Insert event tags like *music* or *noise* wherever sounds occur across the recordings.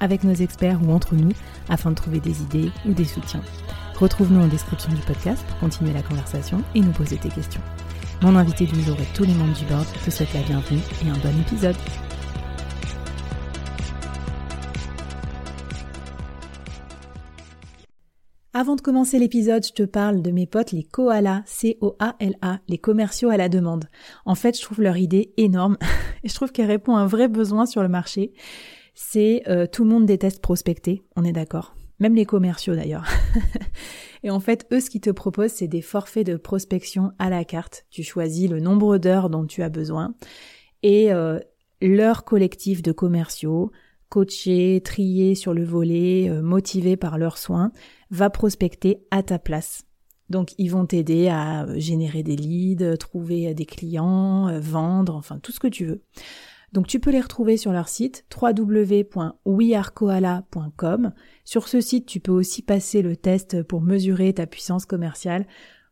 avec nos experts ou entre nous afin de trouver des idées ou des soutiens. Retrouve-nous en description du podcast pour continuer la conversation et nous poser tes questions. Mon invité du jour et tous les membres du board te souhaitent la bienvenue et un bon épisode. Avant de commencer l'épisode, je te parle de mes potes les koalas, C-O-A-L-A, les commerciaux à la demande. En fait, je trouve leur idée énorme et *laughs* je trouve qu'elle répond à un vrai besoin sur le marché. C'est euh, tout le monde déteste prospecter, on est d'accord même les commerciaux d'ailleurs. *laughs* et en fait, eux, ce qu'ils te proposent, c'est des forfaits de prospection à la carte. Tu choisis le nombre d'heures dont tu as besoin et euh, leur collectif de commerciaux, coachés, triés sur le volet, euh, motivés par leurs soins, va prospecter à ta place. Donc ils vont t'aider à euh, générer des leads, trouver des clients, vendre, enfin tout ce que tu veux. Donc tu peux les retrouver sur leur site www.wearekoala.com. Sur ce site, tu peux aussi passer le test pour mesurer ta puissance commerciale.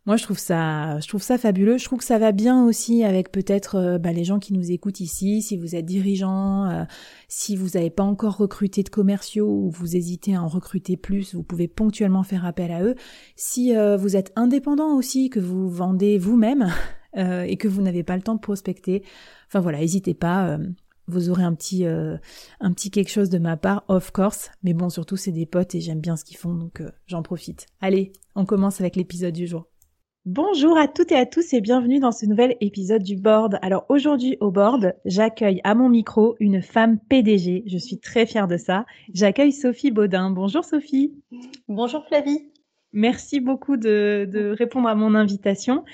Moi, je trouve ça, je trouve ça fabuleux. Je trouve que ça va bien aussi avec peut-être euh, bah, les gens qui nous écoutent ici. Si vous êtes dirigeant, euh, si vous n'avez pas encore recruté de commerciaux ou vous hésitez à en recruter plus, vous pouvez ponctuellement faire appel à eux. Si euh, vous êtes indépendant aussi, que vous vendez vous-même *laughs* et que vous n'avez pas le temps de prospecter, Enfin voilà, n'hésitez pas. Euh, vous aurez un petit euh, un petit quelque chose de ma part, of course. Mais bon, surtout c'est des potes et j'aime bien ce qu'ils font, donc euh, j'en profite. Allez, on commence avec l'épisode du jour. Bonjour à toutes et à tous et bienvenue dans ce nouvel épisode du board. Alors aujourd'hui au board, j'accueille à mon micro une femme PDG. Je suis très fière de ça. J'accueille Sophie Baudin. Bonjour Sophie. Bonjour Flavie. Merci beaucoup de, de répondre à mon invitation.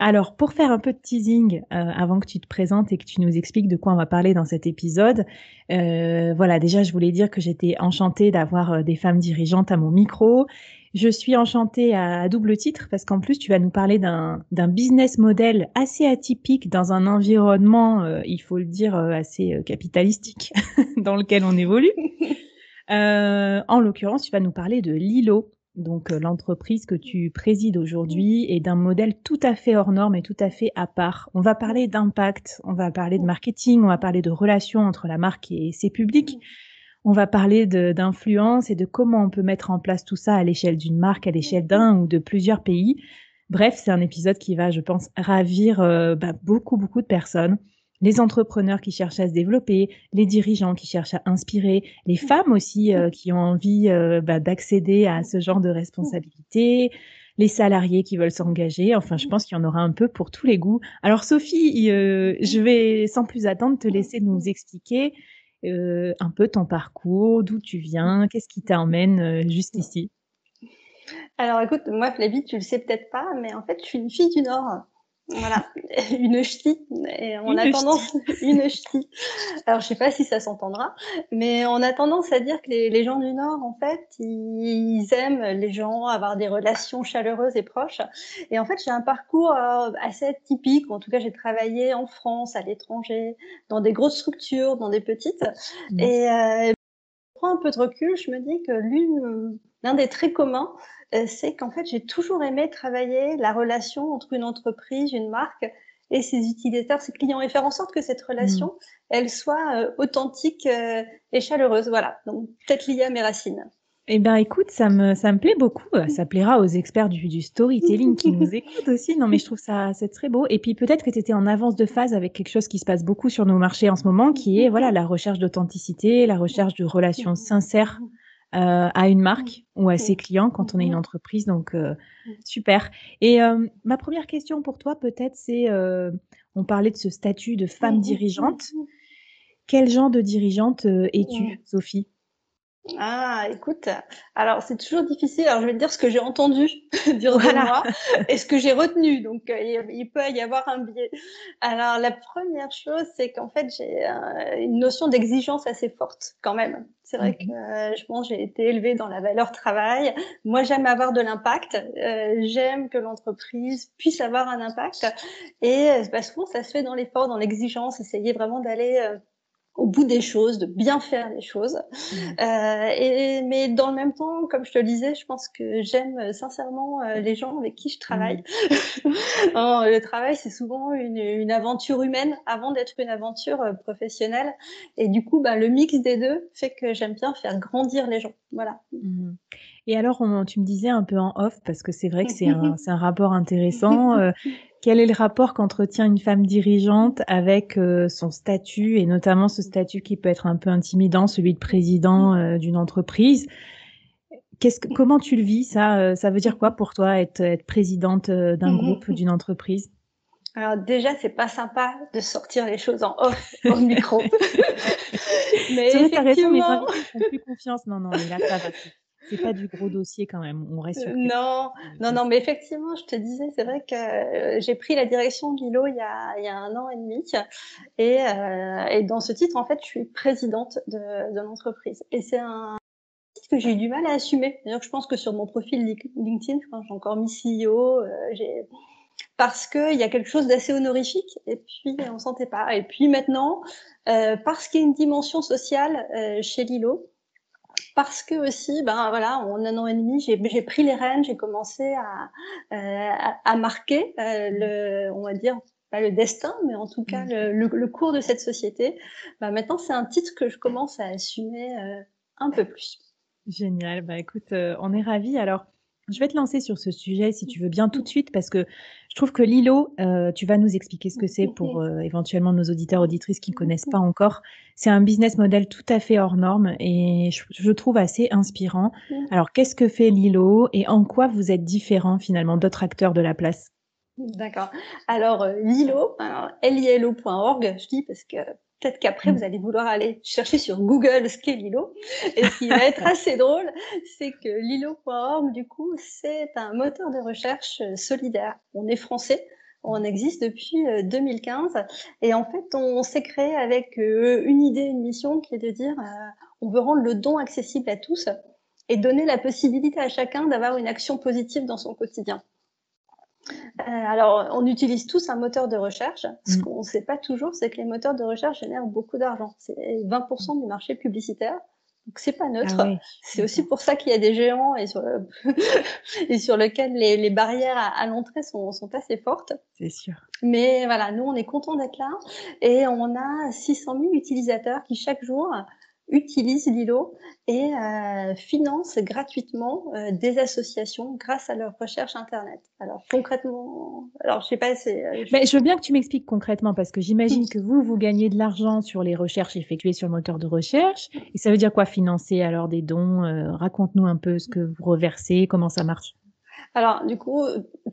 Alors, pour faire un peu de teasing, euh, avant que tu te présentes et que tu nous expliques de quoi on va parler dans cet épisode, euh, voilà, déjà, je voulais dire que j'étais enchantée d'avoir euh, des femmes dirigeantes à mon micro. Je suis enchantée à, double titre parce qu'en plus, tu vas nous parler d'un business model assez atypique dans un environnement, il faut le dire, assez capitalistique *laughs* dans lequel on évolue. *laughs* en l'occurrence, tu vas nous parler de Lilo donc euh, l'entreprise que tu présides aujourd'hui est d'un modèle tout à fait hors norme et tout à fait à part. On va parler d'impact, on va parler de marketing, on va parler de relations entre la marque et ses publics. On va parler d'influence et de comment on peut mettre en place tout ça à l'échelle d'une marque, à l'échelle d'un ou de plusieurs pays. Bref, c'est un épisode qui va, je pense, ravir euh, bah, beaucoup, beaucoup de personnes les entrepreneurs qui cherchent à se développer, les dirigeants qui cherchent à inspirer, les femmes aussi euh, qui ont envie euh, bah, d'accéder à ce genre de responsabilité, les salariés qui veulent s'engager. Enfin, je pense qu'il y en aura un peu pour tous les goûts. Alors Sophie, euh, je vais sans plus attendre te laisser nous expliquer un peu ton parcours, d'où tu viens, qu'est-ce qui t'emmène jusqu'ici. Alors écoute, moi Flavie, tu le sais peut-être pas, mais en fait, je suis une fille du Nord. Voilà, *laughs* une ch'ti. Et on a tendance, une ch'ti. Alors, je sais pas si ça s'entendra, mais on a tendance à dire que les, les, gens du Nord, en fait, ils aiment les gens, avoir des relations chaleureuses et proches. Et en fait, j'ai un parcours euh, assez typique. En tout cas, j'ai travaillé en France, à l'étranger, dans des grosses structures, dans des petites. Mmh. Et euh, je prends un peu de recul, je me dis que l'une, l'un des traits communs, euh, c'est qu'en fait, j'ai toujours aimé travailler la relation entre une entreprise, une marque et ses utilisateurs, ses clients, et faire en sorte que cette relation, mmh. elle soit euh, authentique euh, et chaleureuse. Voilà, donc peut-être liée à mes racines. Eh ben, écoute, ça me, ça me plaît beaucoup. Ça plaira aux experts du, du storytelling qui nous *laughs* écoutent aussi. Non, mais je trouve ça, c'est très beau. Et puis, peut-être que tu étais en avance de phase avec quelque chose qui se passe beaucoup sur nos marchés en ce moment, qui est, voilà, la recherche d'authenticité, la recherche de relations sincères euh, à une marque ou à ses clients quand on est une entreprise. Donc, euh, super. Et euh, ma première question pour toi, peut-être, c'est, on parlait de ce statut de femme dirigeante. Quel genre de dirigeante es-tu, Sophie? Ah, écoute, alors c'est toujours difficile. Alors je vais te dire ce que j'ai entendu *laughs* dire de moi *laughs* et ce que j'ai retenu. Donc euh, il peut y avoir un biais. Alors la première chose, c'est qu'en fait j'ai une notion d'exigence assez forte quand même. C'est vrai que euh, je pense j'ai été élevée dans la valeur travail. Moi j'aime avoir de l'impact. Euh, j'aime que l'entreprise puisse avoir un impact. Et bah, souvent ça se fait dans l'effort, dans l'exigence, essayer vraiment d'aller au bout des choses, de bien faire les choses. Mmh. Euh, et, mais dans le même temps, comme je te le disais, je pense que j'aime euh, sincèrement euh, les gens avec qui je travaille. Mmh. *laughs* le travail, c'est souvent une, une, aventure humaine avant d'être une aventure euh, professionnelle. Et du coup, bah, le mix des deux fait que j'aime bien faire grandir les gens. Voilà. Mmh. Et alors, tu me disais un peu en off, parce que c'est vrai que c'est un, *laughs* un, rapport intéressant. *laughs* Quel est le rapport qu'entretient une femme dirigeante avec euh, son statut et notamment ce statut qui peut être un peu intimidant, celui de président euh, d'une entreprise? Qu'est-ce que, Comment tu le vis ça euh, Ça veut dire quoi pour toi être, être présidente d'un groupe, d'une entreprise? Alors déjà, c'est pas sympa de sortir les choses en off au micro. *laughs* mais effectivement... raison, font plus confiance. Non, non, mais là, ça va c'est pas du gros dossier quand même. On reste sur. Non, non, non, mais effectivement, je te disais, c'est vrai que euh, j'ai pris la direction de Lilo il y a, il y a un an et demi, et, euh, et dans ce titre, en fait, je suis présidente de, de l'entreprise, et c'est un titre que j'ai eu du mal à assumer. D'ailleurs, je pense que sur mon profil LinkedIn, j'ai encore mis CEO, euh, j'ai parce qu'il y a quelque chose d'assez honorifique et puis on sentait pas. Et puis maintenant, euh, parce qu'il y a une dimension sociale euh, chez Lilo, parce que aussi, ben voilà, en un an et demi, j'ai pris les rênes, j'ai commencé à, euh, à, marquer euh, le, on va dire, pas le destin, mais en tout cas mm. le, le, cours de cette société. Ben maintenant, c'est un titre que je commence à assumer euh, un peu plus. Génial. Bah écoute, on est ravis. Alors, je vais te lancer sur ce sujet si tu veux bien tout de suite parce que je trouve que Lilo, euh, tu vas nous expliquer ce que c'est pour euh, éventuellement nos auditeurs auditrices qui ne connaissent pas encore. C'est un business model tout à fait hors norme et je, je trouve assez inspirant. Alors qu'est-ce que fait Lilo et en quoi vous êtes différent finalement d'autres acteurs de la place? D'accord. Alors euh, Lilo, alors lilo.org, je dis parce que Peut-être qu'après, vous mm. allez vouloir aller chercher sur Google ce qu'est Lilo. Et ce qui va être *laughs* assez drôle, c'est que Lilo.org, du coup, c'est un moteur de recherche euh, solidaire. On est français. On existe depuis 2015 euh, et en fait on s'est créé avec euh, une idée, une mission qui est de dire on veut rendre le don accessible à tous et donner la possibilité à chacun d'avoir une action positive dans son quotidien. Euh, alors, on utilise tous un moteur de recherche. Ce mm. qu'on ne sait pas toujours, c'est que les moteurs de recherche génèrent beaucoup d'argent. C'est 20% du marché publicitaire. Donc c'est pas neutre. Ah c'est aussi pour ça qu'il y a des géants et sur, *laughs* et sur lesquels les, les barrières à, l'entrée sont, sont, assez fortes. C'est sûr. Mais voilà, nous on est content d'être là et on a 600 000 utilisateurs qui chaque jour utilisent Lilo et euh, financent gratuitement euh, des associations grâce à leur recherche internet. Alors concrètement, alors je sais pas, c'est. Euh, Mais je veux bien que tu m'expliques concrètement parce que j'imagine que vous vous gagnez de l'argent sur les recherches effectuées sur le moteur de recherche et ça veut dire quoi financer alors des dons Raconte-nous un peu ce que vous reversez, comment ça marche? Alors du coup,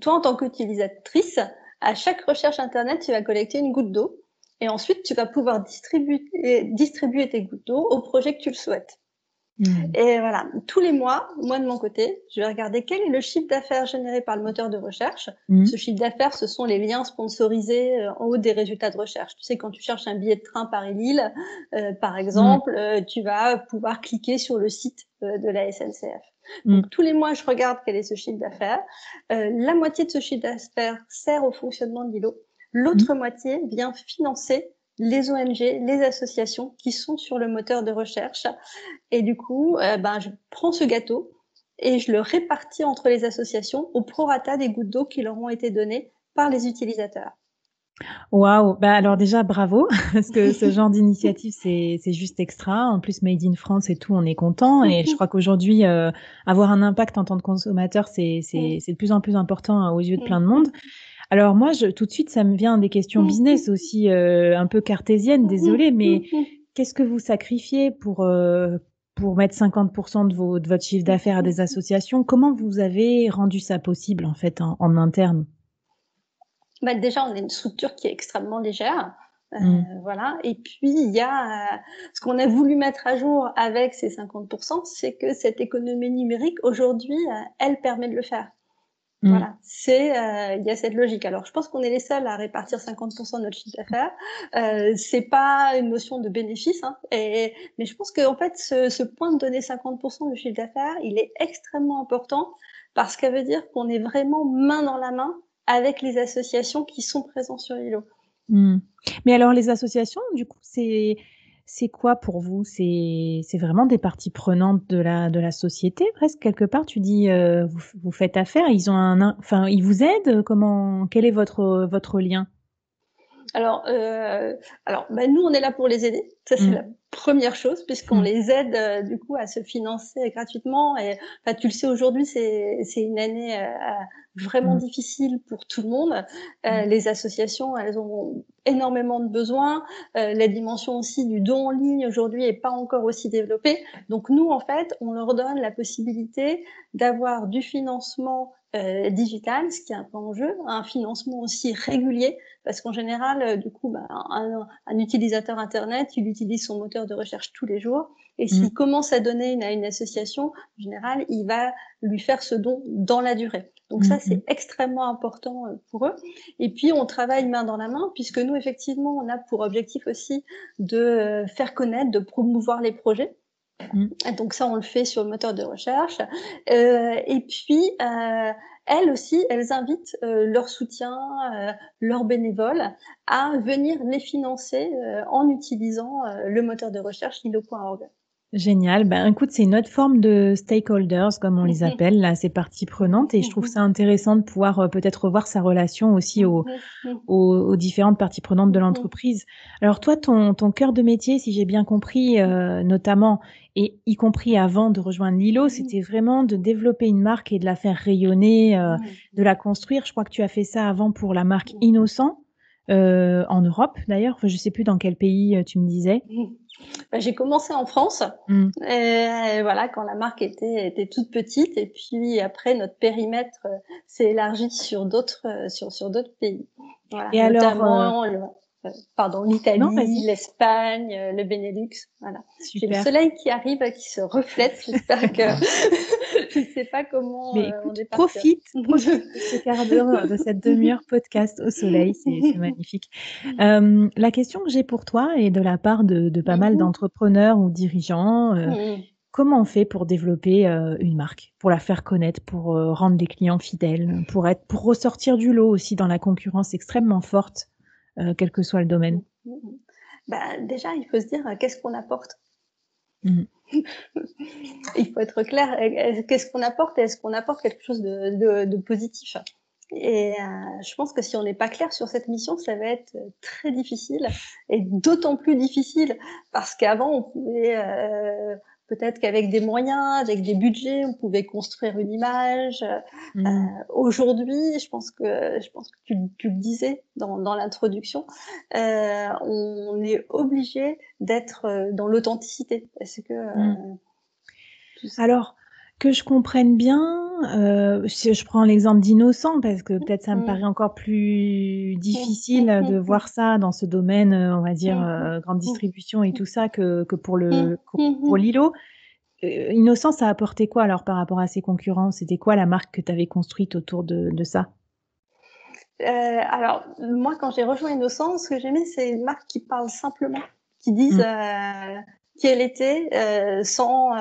toi en tant qu'utilisatrice, à chaque recherche internet, tu vas collecter une goutte d'eau et ensuite, tu vas pouvoir distribuer, distribuer tes gouttes d'eau au projet que tu le souhaites. Hmm. Et voilà, tous les mois, moi de mon côté, je vais regarder quel est le chiffre d'affaires généré par le moteur de recherche. Hmm. Ce chiffre d'affaires, ce sont les liens sponsorisés euh, en haut des résultats de recherche. Tu sais, quand tu cherches un billet de train Paris-Lille, euh, par exemple, hmm. euh, tu vas pouvoir cliquer sur le site de la SNCF. Donc tous les mois, je regarde quel est ce chiffre d'affaires. la moitié de ce chiffre d'affaires sert au fonctionnement de l'îlot. L'autre mmh. moitié vient financer les ONG, les associations qui sont sur le moteur de recherche. Et du coup, euh, ben, je prends ce gâteau et je le répartis entre les associations au prorata des gouttes d'eau qui leur ont été données par les utilisateurs. Waouh, bah alors déjà bravo *laughs* parce que ce genre *laughs* d'initiative c'est c'est juste extra. En plus Made in France et tout, on est content et je *laughs* crois qu'aujourd'hui euh, avoir un impact en tant que consommateur c'est c'est c'est de plus en plus important hein, aux yeux de plein de monde. Alors moi, je, tout de suite, ça me vient des questions mmh. business aussi, euh, un peu cartésiennes, mmh. désolée, mais mmh. qu'est-ce que vous sacrifiez pour euh, pour mettre 50% de, vos, de votre chiffre d'affaires à des *laughs* associations? Comment vous avez rendu ça possible en fait en, interne? Bah Déjà, on est une structure qui est extrêmement légère. Mm. Voilà. Et puis il y a ce qu'on a voulu mettre à jour avec ces 50%, c'est que cette économie numérique aujourd'hui, elle permet de le faire. Mm. Voilà, c'est euh, il y a cette logique. Alors, je pense qu'on est les seuls à répartir 50% de notre chiffre d'affaires. Euh, c'est pas une notion de bénéfice, hein, et, mais je pense qu'en fait, ce, ce, point de donner 50% du chiffre d'affaires, il est extrêmement important parce que ça veut dire qu'on est vraiment main dans la main avec les associations qui sont présentes sur l'îlot. Mm. Mais alors, les associations, du coup, c'est c'est quoi pour vous? C'est vraiment des parties prenantes de la de la société presque quelque part? Tu dis euh, vous, vous, faites affaire, ils ont un, enfin ils vous aident? Comment Quel est votre votre lien? Alors euh, alors bah, nous on est là pour les aider. Ça c'est mmh. la première chose puisqu'on mmh. les aide euh, du coup à se financer gratuitement. Et enfin tu le sais aujourd'hui c'est c'est une année euh, vraiment mmh. difficile pour tout le monde. Euh, les associations, elles ont énormément de besoins. La dimension aussi du don en ligne aujourd'hui est pas encore aussi développée. Donc nous, en fait, on leur donne la possibilité d'avoir du financement euh, digital, ce qui est un peu en jeu, un financement aussi régulier, parce qu'en général, euh, du coup, bah, un, un, utilisateur Internet, il utilise son moteur de recherche tous les jours, et s'il mmh. commence à donner une, à une association, en général, il va lui faire ce don dans la durée. Donc ça, c'est mm-hmm. extrêmement important euh, pour eux. Et puis, on travaille main dans la main, puisque nous, effectivement, on a pour objectif aussi de euh, faire connaître, de promouvoir les projets. Mm. Donc ça, on le fait sur le moteur de recherche. Euh, et puis, euh, elles aussi, elles invitent euh, leur soutien, leurs bénévoles à venir les financer en utilisant le moteur de recherche lilo.org. Génial. Ben, écoute, c'est une autre forme de stakeholders, comme on les mhm. appelle, là, ces parties prenantes. Et je trouve mhm. ça intéressant de pouvoir euh, peut-être revoir sa relation aussi aux, mhm. aux, différentes parties prenantes de l'entreprise. Alors, toi, ton, ton cœur de métier, si j'ai bien compris, euh, notamment, et y compris avant de rejoindre Lilo, c'était vraiment de développer une marque et de la faire rayonner, euh, de la construire. Je crois que tu as fait ça avant pour la marque Innocent. en Europe d'ailleurs, enfin, je sais plus dans quel pays tu me disais. Bah, j'ai commencé en France, mm. et, voilà, quand la marque était, était toute petite, et puis après notre périmètre euh, s'est élargi sur d'autres euh, sur sur d'autres pays. Voilà, et notamment alors, euh, pardon, l'Italie, l'Espagne, le Benelux, voilà. J'ai le soleil qui arrive, qui se reflète. J'espère que *laughs* je ne sais pas comment Mais on est profite, *laughs* profite de ce quart d'heure, de cette demi-heure podcast au soleil, c'est *laughs* magnifique. Euh, la question que j'ai pour toi et de la part de, de pas mal mhm. d'entrepreneurs ou dirigeants. Euh. Comment on fait pour développer euh, une marque, pour la faire connaître, pour rendre les clients fidèles, pour être, pour ressortir du lot aussi dans la concurrence extrêmement forte euh, quel que soit le domaine? Bah, Déjà, il faut se dire euh, qu'est-ce qu'on apporte. Mhm. *laughs* il faut être clair. Qu'est-ce qu'on apporte Est-ce qu'on apporte quelque chose de positif? Et euh, je pense que si on n'est pas clair sur cette mission, ça va être très difficile et d'autant plus difficile parce qu'avant on pouvait euh, Peut-être qu'avec des moyens, avec des budgets, on pouvait construire une image. Mmh. Euh, Aujourd'hui, je pense que je pense que tu, tu le disais dans, dans l'introduction, euh, on est obligé d'être euh, dans l'authenticité parce que. Mmh. Euh, Alors que je comprenne bien, euh, si je prends l'exemple d'innocent parce que peut-être ça me mmh. paraît encore plus difficile de voir ça dans ce domaine, euh, on va dire euh, grande distribution et tout ça que, que pour le pour Lilo. Innocent, ça a apporté quoi alors par rapport à ses concurrents? C'était quoi la marque que tu avais construite autour de, de ça? Euh, Alors moi, quand j'ai rejoint Innocent, ce que j'aimais, c'est une marque qui parle simplement, qui dise mmh. qui elle était, sans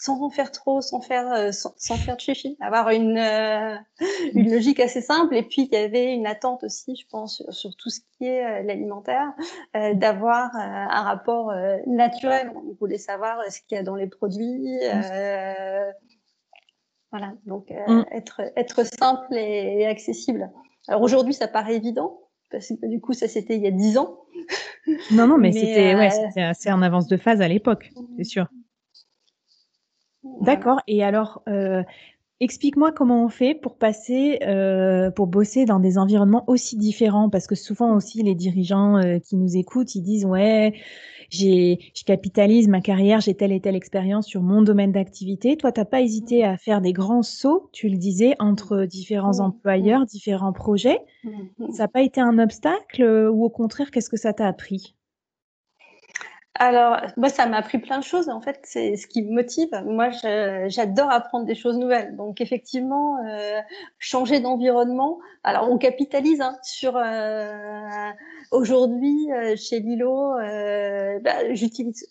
sans en faire trop, sans faire euh, sans, faire de chichi, avoir une euh, une logique assez simple. Et puis il y avait une attente aussi, je pense, sur, tout ce qui est euh, l'alimentaire, d'avoir un rapport naturel. On voulait savoir ce qu'il y a dans les produits. voilà, donc mm. être être simple et, accessible. Alors aujourd'hui, ça paraît évident parce que du coup, ça c'était il y a dix ans. Non, non, mais, *laughs* c'était ouais, assez en avance de phase à l'époque, c'est sûr. D'accord. Et alors, euh, Explique-moi comment on fait pour passer, euh, pour bosser dans des environnements aussi différents, parce que souvent aussi les dirigeants euh, qui nous écoutent, ils disent ouais, j'ai, je capitalise ma carrière, j'ai telle et telle expérience sur mon domaine d'activité. Toi, t'as pas hésité à faire des grands sauts, tu le disais, entre différents Mmh, employeurs, différents projets. mmh, mmh. Ça n'a pas été un obstacle euh, ou au contraire, qu'est-ce que ça t'a appris? Alors, moi, ça m'a appris plein de choses. En fait, c'est ce qui me motive. Moi, j'adore apprendre des choses nouvelles. Donc, effectivement, euh, changer d'environnement. Alors, on capitalise hein, sur. euh, Aujourd'hui, euh, chez Lilo, euh, bah, j'utilise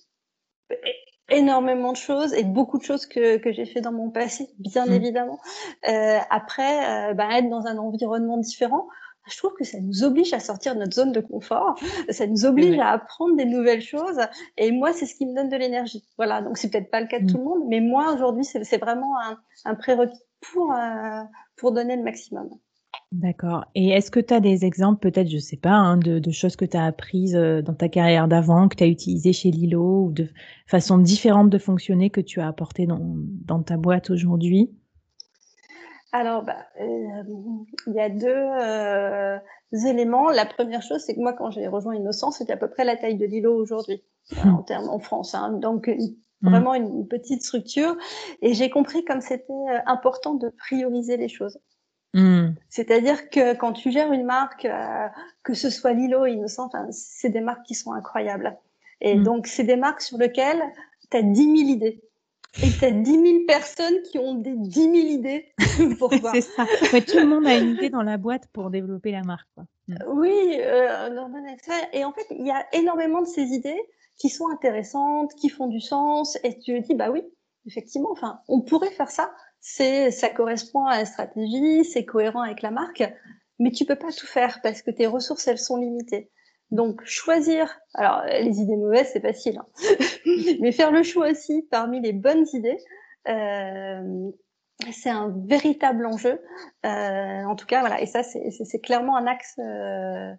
énormément de choses et beaucoup de choses que, que j'ai fait dans mon passé, bien Mm. évidemment. Euh, après, euh, bah, être dans un environnement différent, je trouve que ça nous oblige à sortir de notre zone de confort, ça nous oblige à apprendre des nouvelles choses. Et moi, c'est ce qui me donne de l'énergie. Voilà, donc c'est peut-être pas le cas de Mm. tout le monde, mais moi aujourd'hui, c'est vraiment un, un prérequis pour euh, pour donner le maximum. D'accord. Et est-ce que tu as des exemples, peut-être, je sais pas, hein, de, de choses que tu as apprises euh, dans ta carrière d'avant, que tu as utilisées chez Lilo, ou de façons différentes de fonctionner que tu as apportées dans, dans ta boîte aujourd'hui? Alors, bah, euh, il y a deux euh, éléments. La première chose, c'est que moi, quand j'ai rejoint Innocence, c'était à peu près la taille de l'îlot aujourd'hui, euh, en termes en France. Hein. Donc, une- Mm. vraiment une, petite structure. Et j'ai compris comme c'était euh, important de prioriser les choses. Mm. C'est-à-dire que quand tu gères une marque, euh, que ce soit Lilo, Innocent, c'est des marques qui sont incroyables. Et donc, c'est des marques sur lesquelles tu as 10 000 idées. Et tu as 10 000 personnes qui ont des 10 000 idées. *laughs* C'est ça. Ouais, tout le monde a une idée dans la boîte pour développer la marque. Quoi. Mm. Oui, euh, ça- et en fait, il y a énormément de ces idées qui sont intéressantes, qui font du sens, et tu te dis, bah oui, effectivement, enfin, on pourrait faire ça. C'est, ça correspond à la stratégie, c'est cohérent avec la marque, mais tu peux pas tout faire parce que tes ressources, elles sont limitées. Donc, choisir, alors, les idées mauvaises, c'est facile, hein. *laughs* mais faire le choix aussi parmi les bonnes idées, euh, c'est un véritable enjeu. Euh, en tout cas, voilà, et ça, c'est, clairement un axe euh,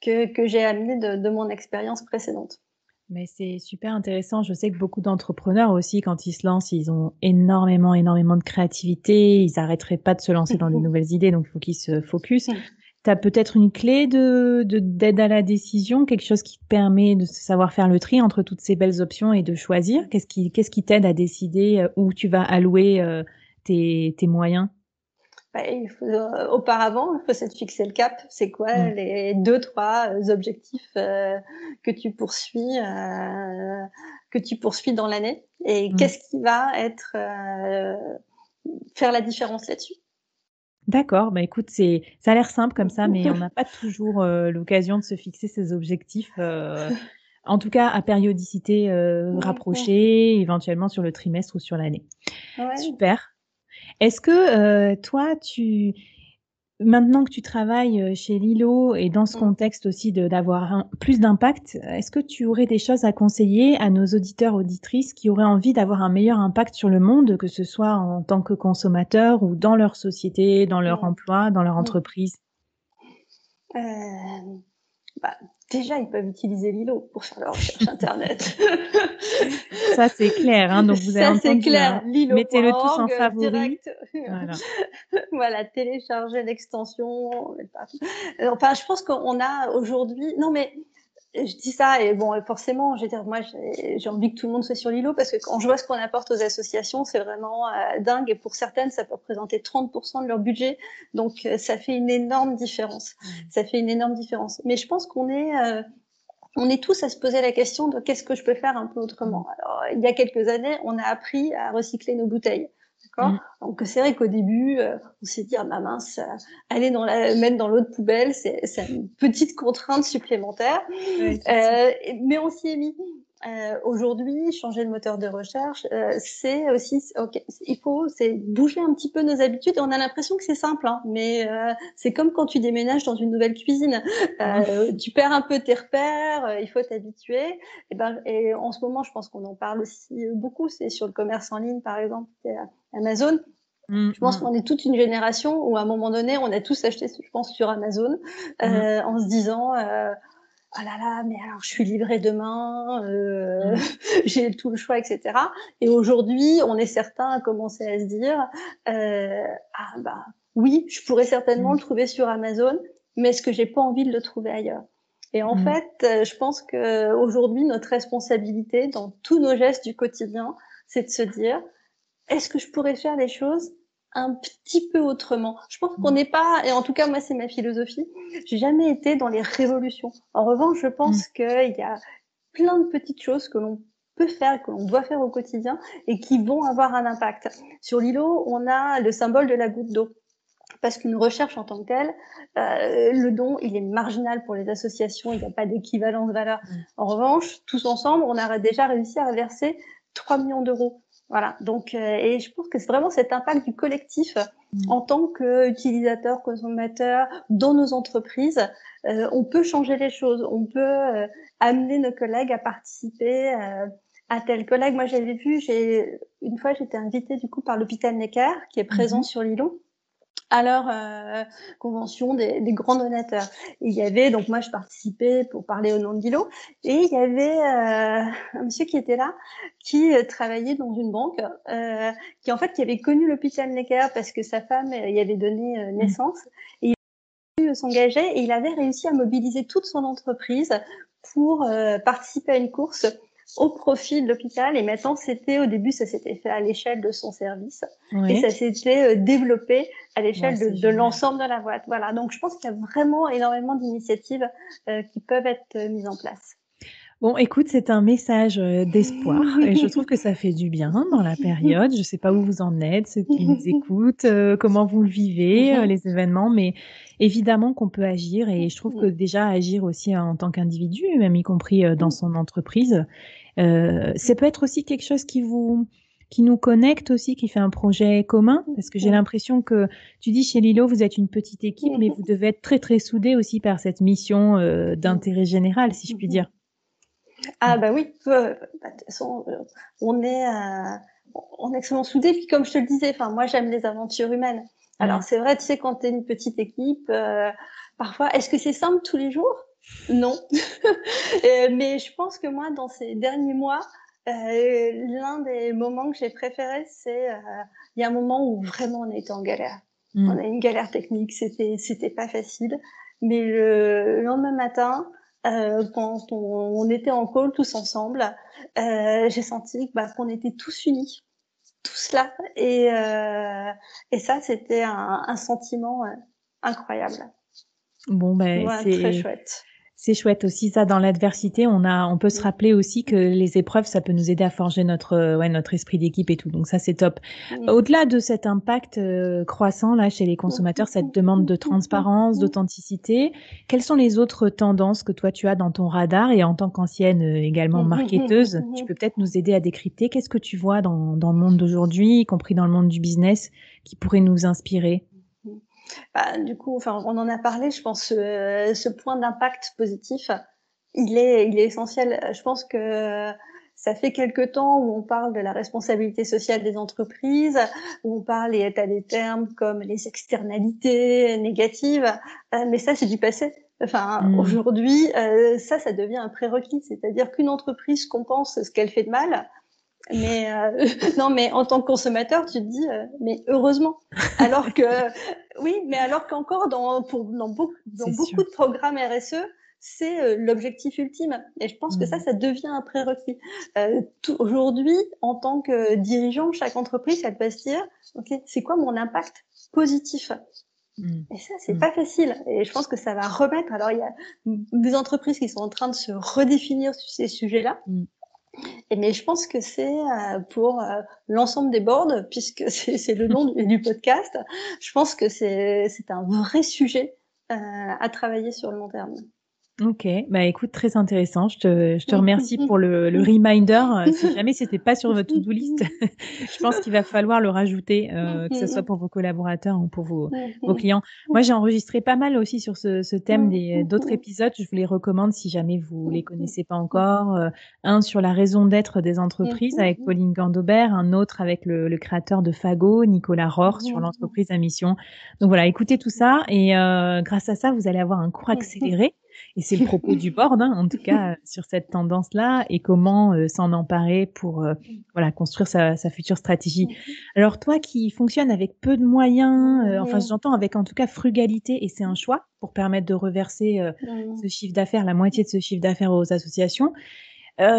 que, que j'ai amené de, de mon expérience précédente. Mais c'est super intéressant. Je sais que beaucoup d'entrepreneurs aussi, quand ils se lancent, ils ont énormément, énormément de créativité. Ils arrêteraient pas de se lancer dans des *laughs* nouvelles idées, donc il faut qu'ils se focus. Tu as peut-être une clé de de- d'aide à la décision, quelque chose qui te permet de savoir faire le tri entre toutes ces belles options et de choisir. Qu'est-ce qui qu'est-ce qui t'aide à décider euh, où tu vas allouer euh, tes, tes moyens? Bah, il faut, euh, auparavant, il faut se fixer le cap. C'est quoi Mm. les deux, trois euh, objectifs euh, que tu poursuis, euh, que tu poursuis dans l'année, et Mm. qu'est-ce qui va être faire la différence là-dessus? D'accord, bah écoute, c'est ça a l'air simple comme ça, mais on *laughs* n'a pas toujours euh, l'occasion de se fixer ces objectifs. euh, en tout cas, à périodicité euh, Ouais, rapprochée, éventuellement sur le trimestre ou sur l'année. Ouais. Super. Est-ce que euh, toi, tu maintenant que tu travailles euh, chez Lilo et dans ce Mm. contexte aussi d'avoir plus d'impact, est-ce que tu aurais des choses à conseiller à nos auditeurs auditrices qui auraient envie d'avoir un meilleur impact sur le monde, que ce soit en tant que consommateur ou dans leur société, dans leur Mm. emploi, dans leur Mm. entreprise? Euh, bah, déjà, ils peuvent utiliser Lilo pour faire leur recherche internet. *laughs* Ça c'est clair, hein, donc vous avez Ça, c'est clair. hein. Lilo. Mettez-le tous en favori. direct. Voilà. *laughs* voilà, télécharger l'extension. Enfin, je pense qu'on a aujourd'hui. Non, mais je dis ça et bon, forcément, je veux dire, moi, j'ai envie que tout le monde soit sur Lilo parce que quand je vois ce qu'on apporte aux associations, c'est vraiment euh, dingue. Et pour certaines, ça peut représenter 30% de leur budget. Donc, euh, ça fait une énorme différence. Ça fait une énorme différence. Mais je pense qu'on est euh, on est tous à se poser la question de qu'est-ce que je peux faire un peu autrement. Alors, il y a quelques années, on a appris à recycler nos bouteilles. D'accord Mm. Donc, c'est vrai qu'au début, euh, on s'est dit, ah, ma mince, euh, aller dans la, mettre dans l'autre poubelle, c'est une petite contrainte supplémentaire. Euh, mais on s'y est mis. Euh, Aujourd'hui, changer de moteur de recherche, euh, c'est aussi, ok, il faut, c'est bouger un petit peu nos habitudes. On a l'impression que c'est simple, hein, mais euh, c'est comme quand tu déménages dans une nouvelle cuisine. Euh, tu perds un peu tes repères, euh, il faut t'habituer. Et ben, et en ce moment, je pense qu'on en parle aussi beaucoup. C'est sur le commerce en ligne, par exemple, euh, Amazon. Mm, Je pense mm. qu'on est toute une génération où à un moment donné, on a tous acheté, je pense, sur Amazon, euh, en se disant, euh, ah là là, mais alors je suis livrée demain, euh, mmh. *laughs* j'ai tout le choix, etc. Et aujourd'hui, on est certain à commencer à se dire, euh, ah bah oui, je pourrais certainement mmh. le trouver sur Amazon, mais est-ce que j'ai pas envie de le trouver ailleurs? Et en mmh. fait, euh, je pense que aujourd'hui, notre responsabilité dans tous nos gestes du quotidien, c'est de se dire, est-ce que je pourrais faire les choses un petit peu autrement. Je pense qu'on n'est pas, et en tout cas moi c'est ma philosophie, j'ai jamais été dans les révolutions. En revanche, je pense mm. qu'il y a plein de petites choses que l'on peut faire, que l'on doit faire au quotidien et qui vont avoir un impact. Sur l'îlot, on a le symbole de la goutte d'eau. Parce qu'une recherche en tant que telle, euh, le don, il est marginal pour les associations, il n'y a pas d'équivalence de valeur. Mm. En revanche, tous ensemble, on a déjà réussi à verser 3 millions d'euros voilà. Donc, euh, et je pense que c'est vraiment cet impact du collectif mm. en tant qu'utilisateur, consommateur dans nos entreprises. Euh, on peut changer les choses. On peut euh, amener nos collègues à participer à tel collègue. Moi, j'avais vu, j'ai une fois, j'étais invitée du coup par l'hôpital Necker qui est présent mm-hmm. sur l'îlot à leur euh, convention des, des, grands donateurs. il y avait, donc moi je participais pour parler au nom de Dilo, et il y avait euh, un monsieur qui était là, qui euh, travaillait dans une banque, euh, qui en fait qui avait connu l'hôpital Necker parce que sa femme y avait donné euh, mmh. naissance, et il s'engageait et il avait réussi à mobiliser toute son entreprise pour participer à une course au profit de l'hôpital. Et maintenant, c'était au début, ça s'était fait à l'échelle de son service et ça s'était euh, développé à l'échelle de, l'ensemble de la boîte. Voilà. Donc, je pense qu'il y a vraiment énormément d'initiatives euh, qui peuvent être euh, mises en place. Bon, écoute, c'est un message d'espoir *laughs* et je trouve que ça fait du bien dans la période. Je ne sais pas où vous en êtes, ceux qui nous *laughs* écoutent, comment vous le vivez, les événements, mais évidemment qu'on peut agir et je trouve que déjà agir aussi en tant qu'individu, même y compris dans son entreprise, euh, ça peut être aussi quelque chose qui vous qui nous connecte aussi, qui fait un projet commun, parce que j'ai l'impression que tu dis chez Lilo, vous êtes une petite équipe, mais vous devez être très très soudés aussi par cette mission euh, d'intérêt général, si je puis dire. Ah bah oui, euh, bah, de toute façon, on est on est extrêmement soudés. Puis comme je te le disais, enfin moi j'aime les aventures humaines. Alors c'est vrai, tu sais, quand tu es une petite équipe, parfois, est-ce que c'est simple tous les jours? Non. *laughs* Euh, mais je pense que moi, dans ces derniers mois, euh, l'un des moments que j'ai préféré, c'est euh, il y a un moment où vraiment on était en galère. Hmm. On a une galère technique, c'était c'était pas facile. Mais le lendemain matin, euh, quand on, on, était en call tous ensemble, euh, j'ai senti bah, qu'on était tous unis, tous là. Et, et ça, c'était un, un, sentiment incroyable. Bon, ben, c'est très chouette c'est chouette aussi ça dans l'adversité on a on peut se rappeler aussi que les épreuves ça peut nous aider à forger notre euh, ouais notre esprit d'équipe et tout. Donc ça c'est top. Au-delà de cet impact euh, croissant là chez les consommateurs cette demande de transparence d'authenticité. Quelles sont les autres tendances que toi tu as dans ton radar et en tant qu'ancienne euh, également marketeuse tu peux peut-être nous aider à décrypter? Qu'est-ce que tu vois dans dans le monde d'aujourd'hui y compris dans le monde du business qui pourrait nous inspirer? Bah, du coup, enfin, on en a parlé. Je pense euh, ce point d'impact positif, il est, il est essentiel. Je pense que ça fait quelque temps où on parle de la responsabilité sociale des entreprises, où on parle et à des termes comme les externalités négatives, euh, mais ça c'est du passé. Enfin, mmh. aujourd'hui, euh, ça, ça devient un prérequis, c'est-à-dire qu'une entreprise compense ce qu'elle fait de mal mais euh, *laughs* non, mais en tant que consommateur, tu te dis, euh, mais heureusement. Alors que, *laughs* oui, mais alors qu'encore dans, pour, dans, beaucoup, dans beaucoup de programmes RSE, c'est euh, l'objectif ultime. Et je pense que ça, mmh. ça devient un prérequis. Euh, Aujourd'hui, en tant que dirigeant, chaque entreprise, elle peut se dire, ok, c'est quoi mon impact positif? Mmh. et ça, c'est mmh. pas facile. Et je pense que ça va remettre. Alors, il y a des entreprises qui sont en train de se redéfinir sur ces sujets-là. Et mais je pense que c'est euh, pour euh, l'ensemble des boards, puisque *laughs* c'est le nom du, podcast, je pense que c'est un vrai sujet euh, à travailler sur le long terme. Ok, bah écoute, très intéressant. Je te, je te *laughs* remercie pour le, le reminder. Euh, si *laughs* jamais c'était pas sur votre to-do list, *laughs* je pense qu'il va falloir le rajouter, euh, que ce soit pour vos collaborateurs ou pour vos, vos clients. Moi, j'ai enregistré pas mal aussi sur ce, ce thème des d'autres épisodes. Je vous les recommande si jamais vous les connaissez pas encore. Euh, un sur la raison d'être des entreprises avec Pauline Gandobert, un autre avec le, le créateur de Fago, Nicolas Rohr, sur l'entreprise à mission. Donc voilà, écoutez tout ça et euh, grâce à ça, vous allez avoir un cours accéléré Et c'est le propos du board, hein, en tout cas, sur cette tendance-là, et comment euh, s'en emparer pour euh, voilà construire sa, sa, future stratégie. Alors toi qui fonctionne avec peu de moyens, euh, enfin j'entends avec en tout cas frugalité, et c'est un choix pour permettre de reverser ce chiffre d'affaires, la moitié de ce chiffre d'affaires aux associations.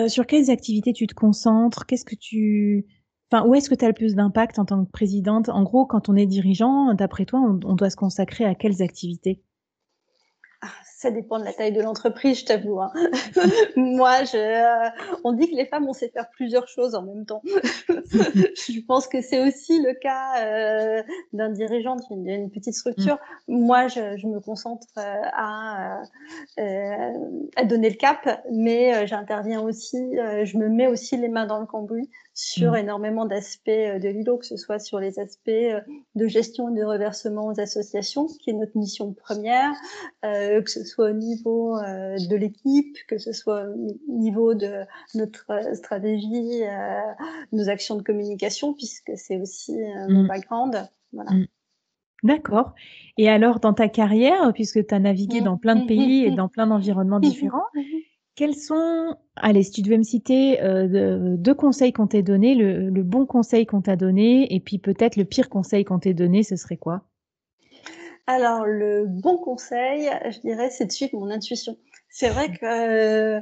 sur quelles activités tu te concentres? Qu'est-ce que tu Enfin, où est-ce que tu as le plus d'impact en tant que présidente? En gros, quand on est dirigeant, d'après toi, on doit se consacrer à quelles activités? Ça dépend de la taille de l'entreprise, je t'avoue. Hein. *laughs* Moi, je, euh, on dit que les femmes, on sait faire plusieurs choses en même temps. *laughs* je pense que c'est aussi le cas euh, d'un dirigeant d'une petite structure. Moi, je, je, me concentre euh, à, euh, à donner le cap, mais j'interviens aussi, je me mets aussi les mains dans le cambouis sur mmh. énormément d'aspects de l'ILO, que ce soit sur les aspects de gestion et de reversement aux associations, qui est notre mission première, que ce soit au niveau euh, de l'équipe, que ce soit au niveau de notre stratégie, nos actions de communication, puisque c'est aussi mon mmh. background. Voilà. Mmh. D'accord. Et alors, dans ta carrière, puisque tu as navigué dans plein de pays et dans plein d'environnements différents, quels sont, allez, si tu devais me citer euh, deux conseils qu'on t'ait donné, le, le, bon conseil qu'on t'a donné, et puis peut-être le pire conseil qu'on t'ait donné, ce serait quoi? Alors, le bon conseil, je dirais, c'est de suivre mon intuition. C'est vrai que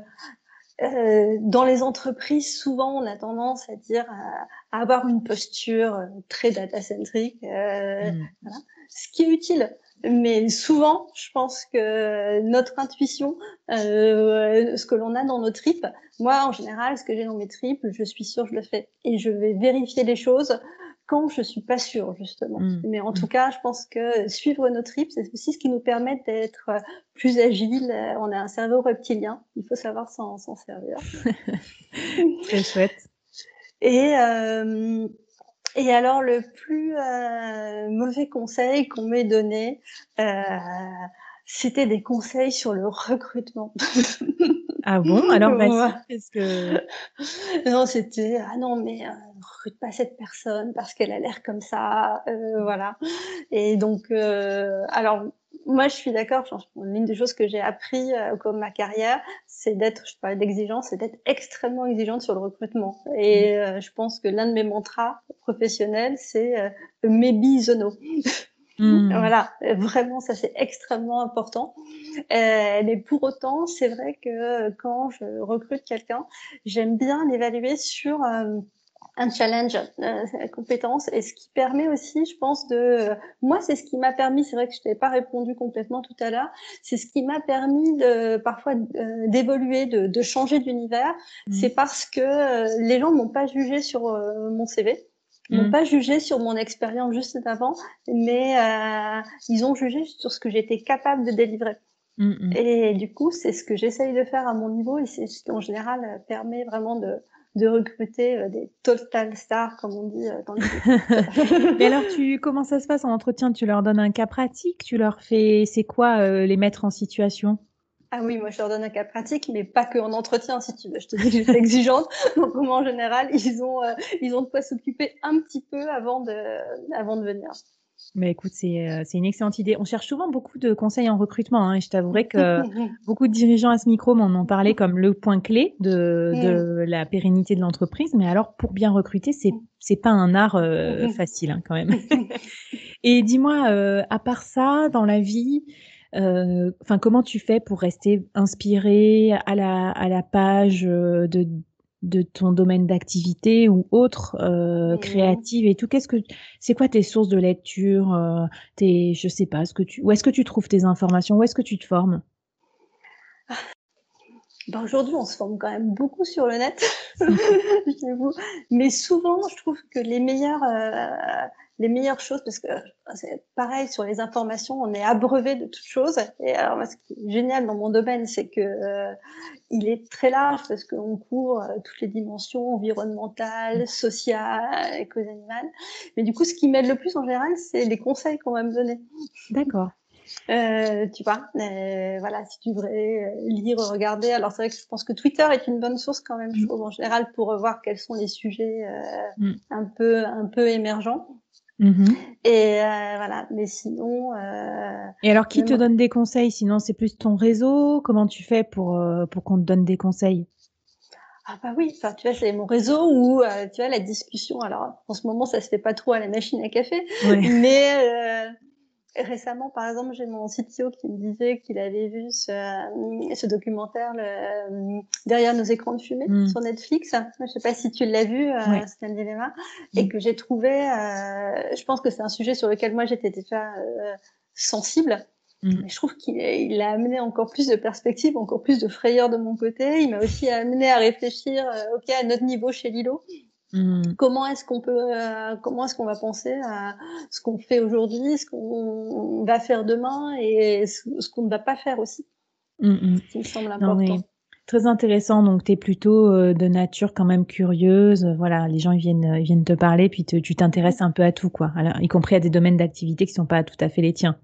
euh, dans les entreprises, souvent, on a tendance à dire, à, avoir une posture très data-centric, euh, mmh. voilà. ce qui est utile mais souvent, je pense que notre intuition, euh, ce que l'on a dans nos tripes, moi en général, ce que j'ai dans mes tripes, je suis sûre, je le fais, et je vais vérifier les choses quand je suis pas sûre justement. Mmh. Mais en tout mmh. cas, je pense que suivre nos tripes, c'est aussi ce qui nous permet d'être plus agile. On a un cerveau reptilien, il faut savoir s'en servir. *laughs* Très chouette. Et euh, et alors, le plus euh, mauvais conseil qu'on m'ait donné, euh, c'était des conseils sur le recrutement. *laughs* ah bon? *laughs* Alors, qu'est-ce que... *laughs* Non, c'était, ah non, mais euh, recrute pas cette personne parce qu'elle a l'air comme ça, euh, voilà. Et donc, euh, alors, moi, je suis d'accord. L'une des choses que j'ai appris euh, de ma carrière, c'est d'être, je parlais d'exigence, c'est d'être extrêmement exigeante sur le recrutement. Et mmh. euh, je pense que l'un de mes mantras professionnels, c'est euh, maybe the no. Mmh. Voilà, vraiment, ça c'est extrêmement important. Euh, mais pour autant, c'est vrai que quand je recrute quelqu'un, j'aime bien l'évaluer sur un challenge, euh, compétence, et ce qui permet aussi, je pense, de, moi, c'est ce qui m'a permis, c'est vrai que je t'avais pas répondu complètement tout à l'heure, c'est ce qui m'a permis de, parfois, euh, d'évoluer, de, de, changer d'univers, mmh. c'est parce que euh, les gens m'ont pas jugé sur euh, mon CV, m'ont mmh. pas jugé sur mon expérience juste avant, mais ils ont jugé sur ce que j'étais capable de délivrer. Mmh, et du coup, c'est ce que j'essaye de faire à mon niveau, et c'est ce qui, en général, permet vraiment de, de recruter euh, des total stars, comme on dit euh, dans le *laughs* Mais alors, tu, comment ça se passe en entretien? Tu leur donnes un cas pratique? Tu leur fais, c'est quoi euh, les mettre en situation? Ah oui, moi je leur donne un cas pratique, mais pas que en entretien, si tu veux. Je te dis que exigeante. *laughs* Donc en général, ils ont, ils ont de quoi s'occuper un petit peu avant de, avant de venir. Mais écoute, euh, c'est une excellente idée. On cherche souvent beaucoup de conseils en recrutement, hein, et je t'avouerai que *laughs* beaucoup de dirigeants à ce micro m'en ont parlé comme le point clé de, de la pérennité de l'entreprise. Mais alors, pour bien recruter, c'est c'est pas un art euh, facile hein, quand même. *laughs* et dis-moi, euh, à part ça, dans la vie, enfin, comment tu fais pour rester inspiré à la à la page de de ton domaine d'activité ou autre euh, créative et tout? Qu'est-ce que c'est quoi tes sources de lecture euh, tes je sais pas ce que tu où est-ce que tu trouves tes informations? Où est-ce que tu te formes? Ben aujourd'hui, on se forme quand même beaucoup sur le net, *laughs* *laughs* mais souvent, je trouve que les meilleurs, euh, les meilleures choses, parce que c'est pareil sur les informations, on est abreuvé de toutes choses. Et alors, ce qui est génial dans mon domaine, c'est que euh, il est très large parce qu'on couvre euh, toutes les dimensions environnementales, sociales, éco-animales. Mais du coup, ce qui m'aide le plus en général, c'est les conseils qu'on va me donner. D'accord. Euh, tu vois, euh, voilà, si tu voudrais lire, regarder. Alors c'est vrai que je pense que Twitter est une bonne source quand même, je trouve en général pour voir quels sont les sujets euh, mm. un peu un peu émergents. Mmh et euh, voilà, mais sinon. Euh, et alors, qui te donne des conseils? Sinon, c'est plus ton réseau. Comment tu fais pour euh, pour qu'on te donne des conseils? Ah bah oui, enfin tu vois c'est mon réseau où euh, tu vois la discussion. Alors en ce moment ça se fait pas trop à la machine à café, *laughs* mais euh, récemment par exemple j'ai mon CTO qui me disait qu'il avait vu ce, ce documentaire le, derrière nos écrans de fumée hmm. sur Netflix. Je sais pas si tu l'as vu, euh, c'est un dilemma, et que j'ai trouvé. Euh, je pense que c'est un sujet sur lequel moi j'étais déjà euh, sensible. Mm. Je trouve qu'il a amené encore plus de perspectives, encore plus de frayeur de mon côté. Il m'a aussi amené à réfléchir, euh, ok, à notre niveau chez Lilo. Mm. Comment est-ce qu'on peut, euh, comment est-ce qu'on va penser à ce qu'on fait aujourd'hui, ce qu'on va faire demain et ce, qu'on ne va pas faire aussi? Mm, qui me semble important. Très intéressant. Donc, tu es plutôt euh, de nature quand même curieuse. Voilà, les gens ils viennent, ils viennent te parler, puis tu t'intéresses un peu à tout, quoi. Alors, y compris à des domaines d'activité qui sont pas tout à fait les tiens.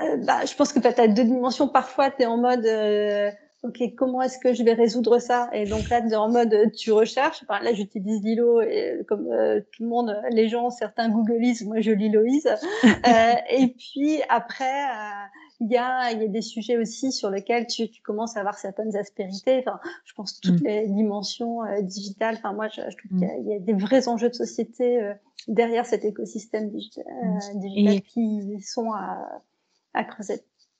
Euh, bah, je pense que tu as, deux dimensions. Parfois, tu es en mode, euh, OK, comment est-ce que je vais résoudre ça? Et donc là, en mode, tu recherches. Enfin, là, j'utilise Lilo et comme euh, tout le monde, les gens, certains googlisent, moi, je Liloise. *laughs* et puis après, il y a, y a des sujets aussi sur lesquels tu, tu, commences à avoir certaines aspérités. Enfin, je pense toutes mm. les dimensions digitales. Enfin, moi, je, je trouve qu'il y, a des vrais enjeux de société derrière cet écosystème digital, mm. digital qui sont à à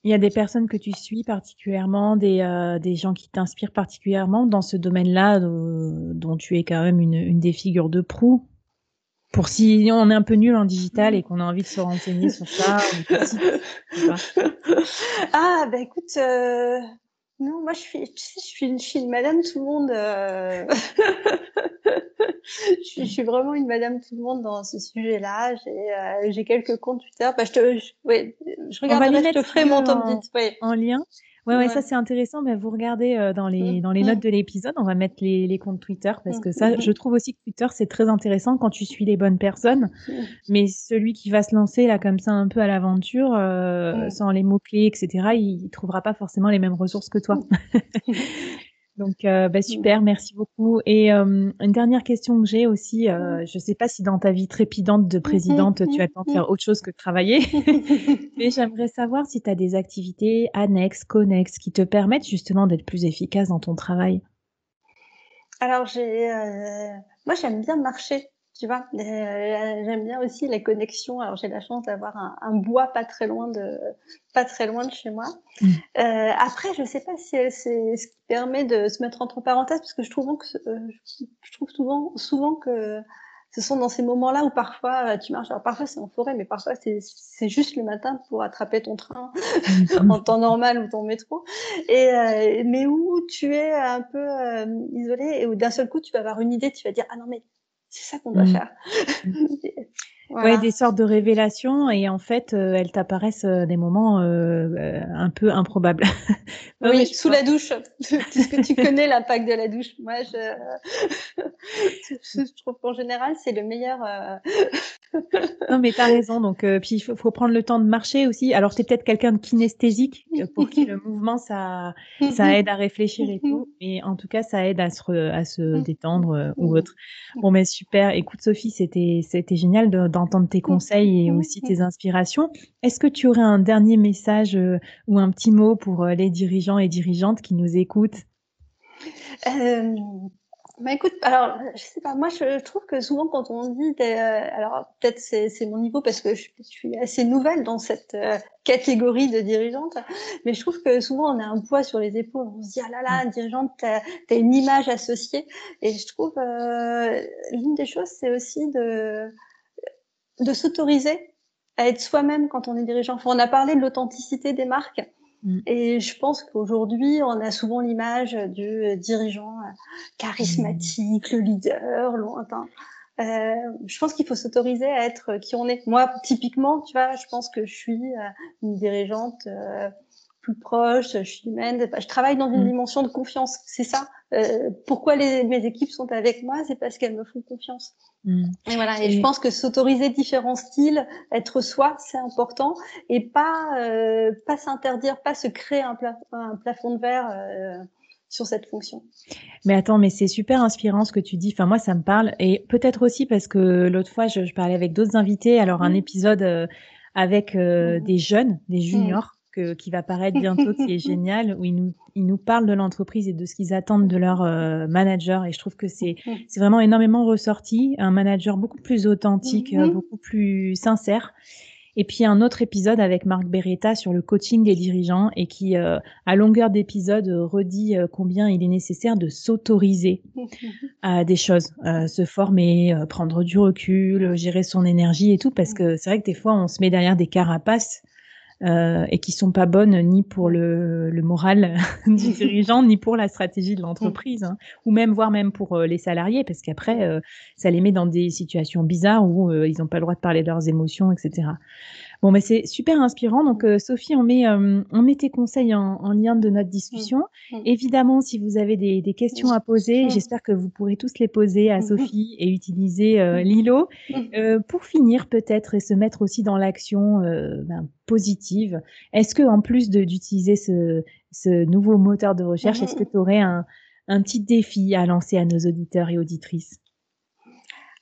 Il y a des personnes que tu suis particulièrement, des, euh, des gens qui t'inspirent particulièrement dans ce domaine-là, euh, dont tu es quand même une, une des figures de proue? Pour si on est un peu nul en digital et qu'on a envie de se renseigner sur ça. ah, bah écoute, euh, non, moi je suis, tu sais, je suis, une, je suis une madame tout le monde. Euh... *laughs* je, suis, vraiment une madame tout le monde dans ce sujet-là. J'ai euh, quelques comptes Twitter. Bah, je te, je, ouais, je regarderai, je te ferai mon top 10. Ouais. En lien. Ouais, ouais, ça c'est intéressant. Mais vous regardez euh, dans les dans les mm. notes de l'épisode, on va mettre les, les comptes Twitter parce que ça, je trouve aussi que Twitter c'est très intéressant quand tu suis les bonnes personnes. Mais celui qui va se lancer là comme ça un peu à l'aventure, euh, sans les mots clés, etc., il, il trouvera pas forcément les mêmes ressources que toi. *laughs* Donc, euh, bah, super, merci beaucoup. Et euh, une dernière question que j'ai aussi, euh, je ne sais pas si dans ta vie trépidante de présidente, tu as temps de faire autre chose que de travailler, *laughs* mais j'aimerais savoir si tu as des activités annexes, connexes, qui te permettent justement d'être plus efficace dans ton travail. Alors, j'ai, moi, j'aime bien marcher tu vois. Euh, j'aime bien aussi les connexions. Alors j'ai la chance d'avoir un, un, bois pas très loin de pas très loin de chez moi. Mm. Euh, après, je sais pas si c'est ce qui permet de se mettre entre parenthèses parce que je trouve que euh, je trouve souvent souvent que ce sont dans ces moments-là où parfois euh, tu marches. Alors parfois c'est en forêt, mais parfois c'est juste le matin pour attraper ton train mm. *laughs* en temps normal ou ton métro. Et euh, mais où tu es un peu isolé et où d'un seul coup tu vas avoir une idée, tu vas dire ah non mais c'est ça qu'on doit mmh. faire. *laughs* Ouais, des sortes de révélations et en fait, euh, elles t'apparaissent euh, des moments euh, euh, un peu improbables. *laughs* oui, sous la douche. *laughs* que tu connais l'impact de la douche. Moi, je, je trouve qu'en général, c'est le meilleur. Non, mais t'as raison. Donc, puis il faut, faut, prendre le temps de marcher aussi. Alors, c'est peut-être quelqu'un de kinesthésique pour qui le mouvement ça ça aide à réfléchir et tout. Mais en tout cas, ça aide à se à se détendre ou autre. Bon, mais super. Écoute, Sophie, c'était c'était génial de d'entendre tes conseils et aussi tes inspirations. Est-ce que tu aurais un dernier message euh, ou un petit mot pour euh, les dirigeants et dirigeantes qui nous écoutent? Euh, bah écoute, alors je sais pas, moi je trouve que souvent quand on dit, alors peut-être c'est mon niveau parce que je, suis assez nouvelle dans cette catégorie de dirigeante, mais je trouve que souvent on a un poids sur les épaules, on se dit ah là là, dirigeante, t'as as une image associée, et je trouve l'une des choses c'est aussi de de s'autoriser à être soi-même quand on est dirigeant. on a parlé de l'authenticité des marques. Mm. Et je pense qu'aujourd'hui, on a souvent l'image du dirigeant euh, charismatique, le leader, lointain. Euh, je pense qu'il faut s'autoriser à être qui on est. Moi, typiquement, tu vois, je pense que je suis euh, une dirigeante euh, plus proche, je suis humaine. Je travaille dans une mm. dimension de confiance. C'est ça. Euh, pourquoi les, mes équipes sont avec moi C'est parce qu'elles me font confiance. Mm. Et voilà. Et, je pense que s'autoriser différents styles, être soi, c'est important, et pas euh, pas s'interdire, pas se créer un, un, plafond de verre. Euh, sur cette fonction. Mais attends, mais c'est super inspirant ce que tu dis. Enfin, moi, ça me parle. Et peut-être aussi parce que l'autre fois, je, parlais avec d'autres invités. Alors, un mmh. épisode euh, avec euh, mmh. des jeunes, des mmh. juniors, que, qui va paraître bientôt, qui est *laughs* génial, où ils nous, ils nous parlent de l'entreprise et de ce qu'ils attendent de leur euh, manager. Et je trouve que c'est c'est vraiment énormément ressorti. Un manager beaucoup plus authentique, beaucoup plus sincère. Et puis un autre épisode avec Marc Beretta sur le coaching des dirigeants et qui, euh, à longueur d'épisode, redit euh, combien il est nécessaire de s'autoriser *laughs* à des choses, euh, se former, prendre du recul, gérer son énergie et tout, parce que c'est vrai que des fois on se met derrière des carapaces euh, et qui sont pas bonnes ni pour le, le moral *laughs* du *laughs* dirigeant ni pour la stratégie de l'entreprise hein. ou même voire même pour euh, les salariés parce qu'après euh, ça les met dans des situations bizarres où ils n'ont pas le droit de parler de leurs émotions etc Bon, mais c'est super inspirant. Donc, euh, Sophie, on met, euh, on met tes conseils en, en, lien de notre discussion. Mmh. Mmh. Évidemment, si vous avez des, des questions à poser, mmh. j'espère que vous pourrez tous les poser à Sophie et utiliser euh, Lilo. pour finir, peut-être, et se mettre aussi dans l'action ben, positive, est-ce que en plus d'utiliser ce, ce nouveau moteur de recherche, est-ce que tu aurais un, un petit défi à lancer à nos auditeurs et auditrices?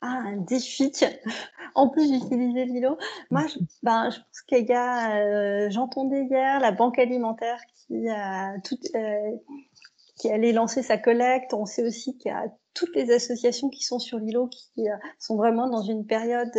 Ah, un défi. *laughs* En plus d'utiliser Lilo, moi, je, ben, je pense qu'il y a, euh, j'entendais hier la banque alimentaire qui a tout, euh, qui allait lancer sa collecte. On sait aussi qu'il y a toutes les associations qui sont sur Lilo qui euh, sont vraiment dans une période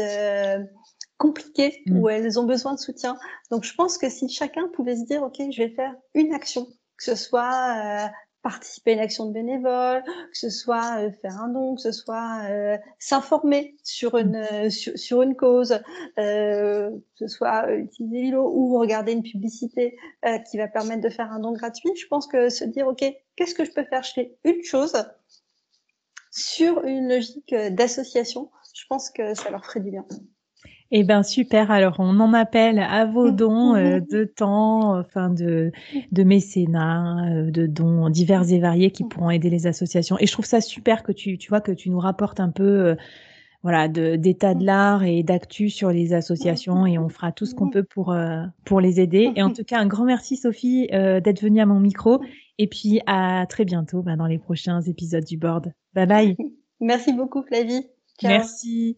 compliquée mmh. où elles ont besoin de soutien. Donc, je pense que si chacun pouvait se dire, OK, je vais faire une action, que ce soit participer à une action de bénévole, que ce soit euh, faire un don, que ce soit euh, s'informer sur une euh, sur, une cause, que ce soit utiliser Lilo ou regarder une publicité qui va permettre de faire un don gratuit. Je pense que se dire ok, qu'est-ce que je peux faire? Je fais une chose sur une logique d'association. Je pense que ça leur ferait du bien. Eh ben super. Alors on en appelle à vos dons euh, *laughs* de temps, enfin de de mécénat, euh, de dons divers et variés qui pourront aider les associations. Et je trouve ça super que tu tu vois que tu nous rapportes un peu euh, voilà d'état de l'art et d'actu sur les associations et on fera tout ce qu'on peut pour pour les aider. Et en tout cas un grand merci Sophie d'être venue à mon micro et puis à très bientôt bah, dans les prochains épisodes du board. Bye bye. *laughs* Merci beaucoup Flavie. Merci.